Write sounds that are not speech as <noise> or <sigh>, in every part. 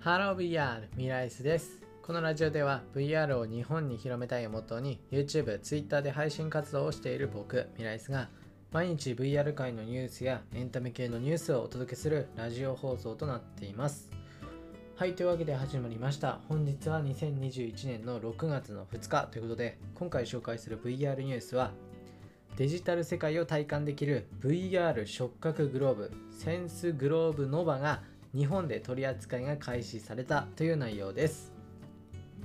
Hello VR ミライスです。このラジオでは VR を日本に広めたいをモットーに YouTube、Twitter で配信活動をしている僕、ミライスが毎日 VR 界のニュースやエンタメ系のニュースをお届けするラジオ放送となっています。はい、というわけで始まりました。本日は2021年の6月の2日ということで、今回紹介する VR ニュースはデジタル世界を体感できる VR 触覚グローブ SenseGlove Nova が日本で取り扱いが開始されたという内容です。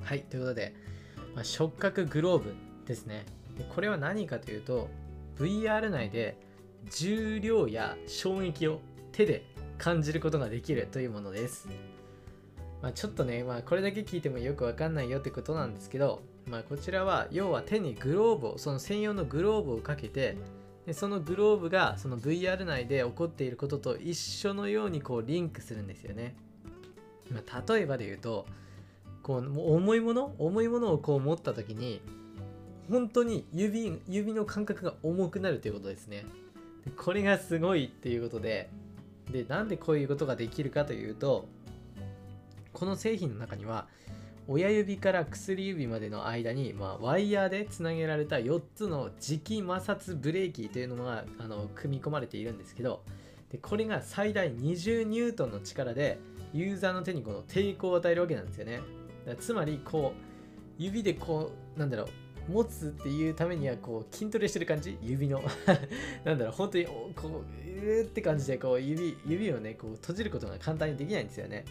はい、ということで、まあ、触覚グローブですねで。これは何かというと VR 内で重量や衝撃を手で感じることができるというものです。まあ、ちょっとね、まあ、これだけ聞いてもよくわかんないよってことなんですけど、まあ、こちらは要は手にグローブをその専用のグローブをかけてでそのグローブがその VR 内で起こっていることと一緒のようにこうリンクするんですよね、まあ、例えばで言うとこう重いもの重いものをこう持った時に本当に指指の感覚が重くなるということですね。でこれがすごいっていうことででなんでこういうことができるかというとこの製品の中には親指から薬指までの間に、まあ、ワイヤーでつなげられた4つの磁気摩擦ブレーキというのがあの組み込まれているんですけどでこれが最大20ニュートンの力でユーザーの手にこの抵抗を与えるわけなんですよね。つまりこう指でこうなんだろう持つっていうためにはこう筋トレしてる感じ？指の。<laughs> なんだろう本当にこううーって感じでこう指指をねこう閉じることが簡単にできないんですよね。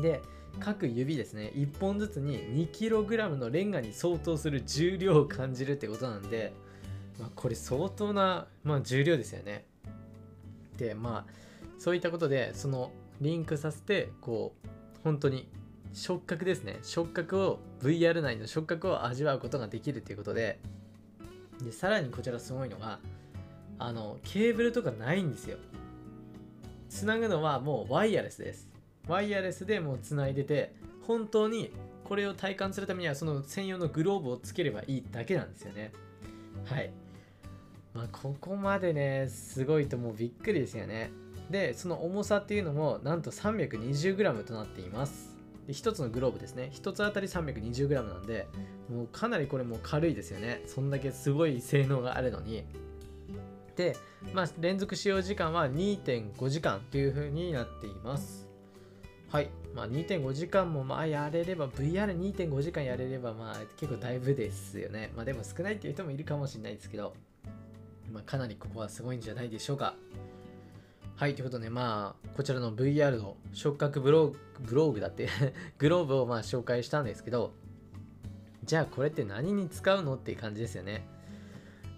で各指ですね1本ずつに 2kg のレンガに相当する重量を感じるってことなんで、まあ、これ相当な、まあ、重量ですよね。でまあそういったことでそのリンクさせてこう本当に触覚ですね。触覚を VR 内の触覚を味わうことができるということででさらにこちらすごいのがあのケーブルとかないんですよ。つなぐのはもうワイヤレスです。ワイヤレスでもうつないでて本当にこれを体感するためにはその専用のグローブをつければいいだけなんですよね。はい。まあここまでねすごいともうびっくりですよね。でその重さっていうのもなんと 320g となっています。で1つのグローブですね。1つあたり 320g なんでもうかなりこれも軽いですよね。そんだけすごい性能があるのに。で、まあ、連続使用時間は2.5時間という風になっています。はい。まあ、2.5時間もまあやれれば、VR2.5 時間やれれば、まあ結構だいぶですよね。まあでも少ないっていう人もいるかもしれないですけど、まあかなりここはすごいんじゃないでしょうか。はい。ということで、まあ、こちらの VR の触覚ブログ、ブログだって <laughs> グローブをまあ紹介したんですけど、じゃあこれって何に使うのっていう感じですよね。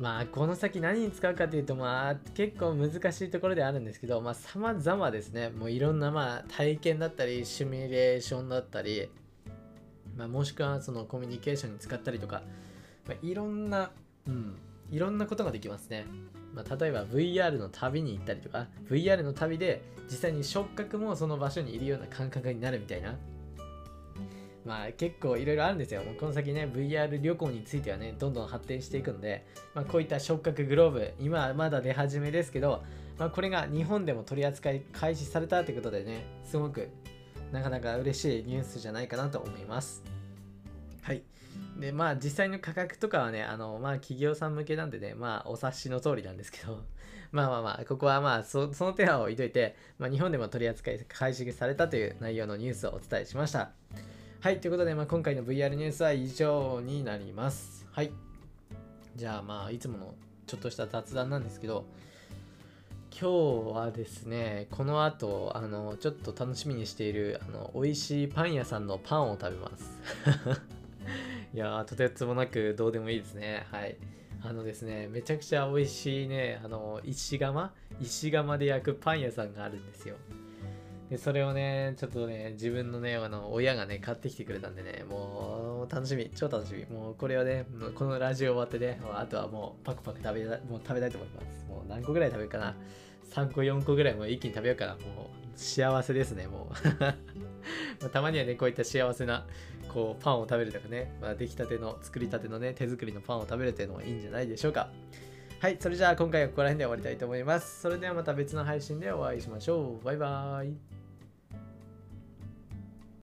まあこの先何に使うかというとまあ結構難しいところであるんですけどまあ様々ですね。もういろんなまあ体験だったりシミュレーションだったり、まあ、もしくはそのコミュニケーションに使ったりとか、まあ、いろんなうんいろんなことができますね、まあ、例えば VR の旅に行ったりとか VR の旅で実際に触覚もその場所にいるような感覚になるみたいなまあ結構いろいろあるんですよ。この先ね、VR 旅行についてはね、どんどん発展していくので、まあ、こういった触覚グローブ、今はまだ出始めですけど、まあ、これが日本でも取り扱い開始されたということでね、すごくなかなか嬉しいニュースじゃないかなと思います。はい。で、まあ実際の価格とかはね、あの、まあ企業さん向けなんでね、まあお察しの通りなんですけど、<laughs> まあまあまあ、ここはまあそその手は置いといて、まあ日本でも取り扱い開始されたという内容のニュースをお伝えしました。はい、ということで、まあ、今回の VR ニュースは以上になります。はい。じゃあ、まあ、いつものちょっとした雑談なんですけど、今日はですね、この後、あの、ちょっと楽しみにしている、あの、美味しいパン屋さんのパンを食べます。<laughs> いやー、とてつもなくどうでもいいですね。はい。あのですね、めちゃくちゃ美味しいね、あの、石窯？石窯で焼くパン屋さんがあるんですよ。でそれをね、ちょっとね、自分のね、あの親がね、買ってきてくれたんでね、もう楽しみ、超楽しみ。もうこれをね、このラジオ終わってね、あとはもうパクパク食べたもう食べたいと思います。もう何個ぐらい食べるかな ?3 個、4個ぐらいもう一気に食べようかな。もう幸せですね、もう。<laughs> たまにはね、こういった幸せなこうパンを食べるとかね、まあ、出来たての、作りたてのね、手作りのパンを食べるというのもいいんじゃないでしょうか。はい、それじゃあ今回はここら辺で終わりたいと思います。それではまた別の配信でお会いしましょう。バイバーイ。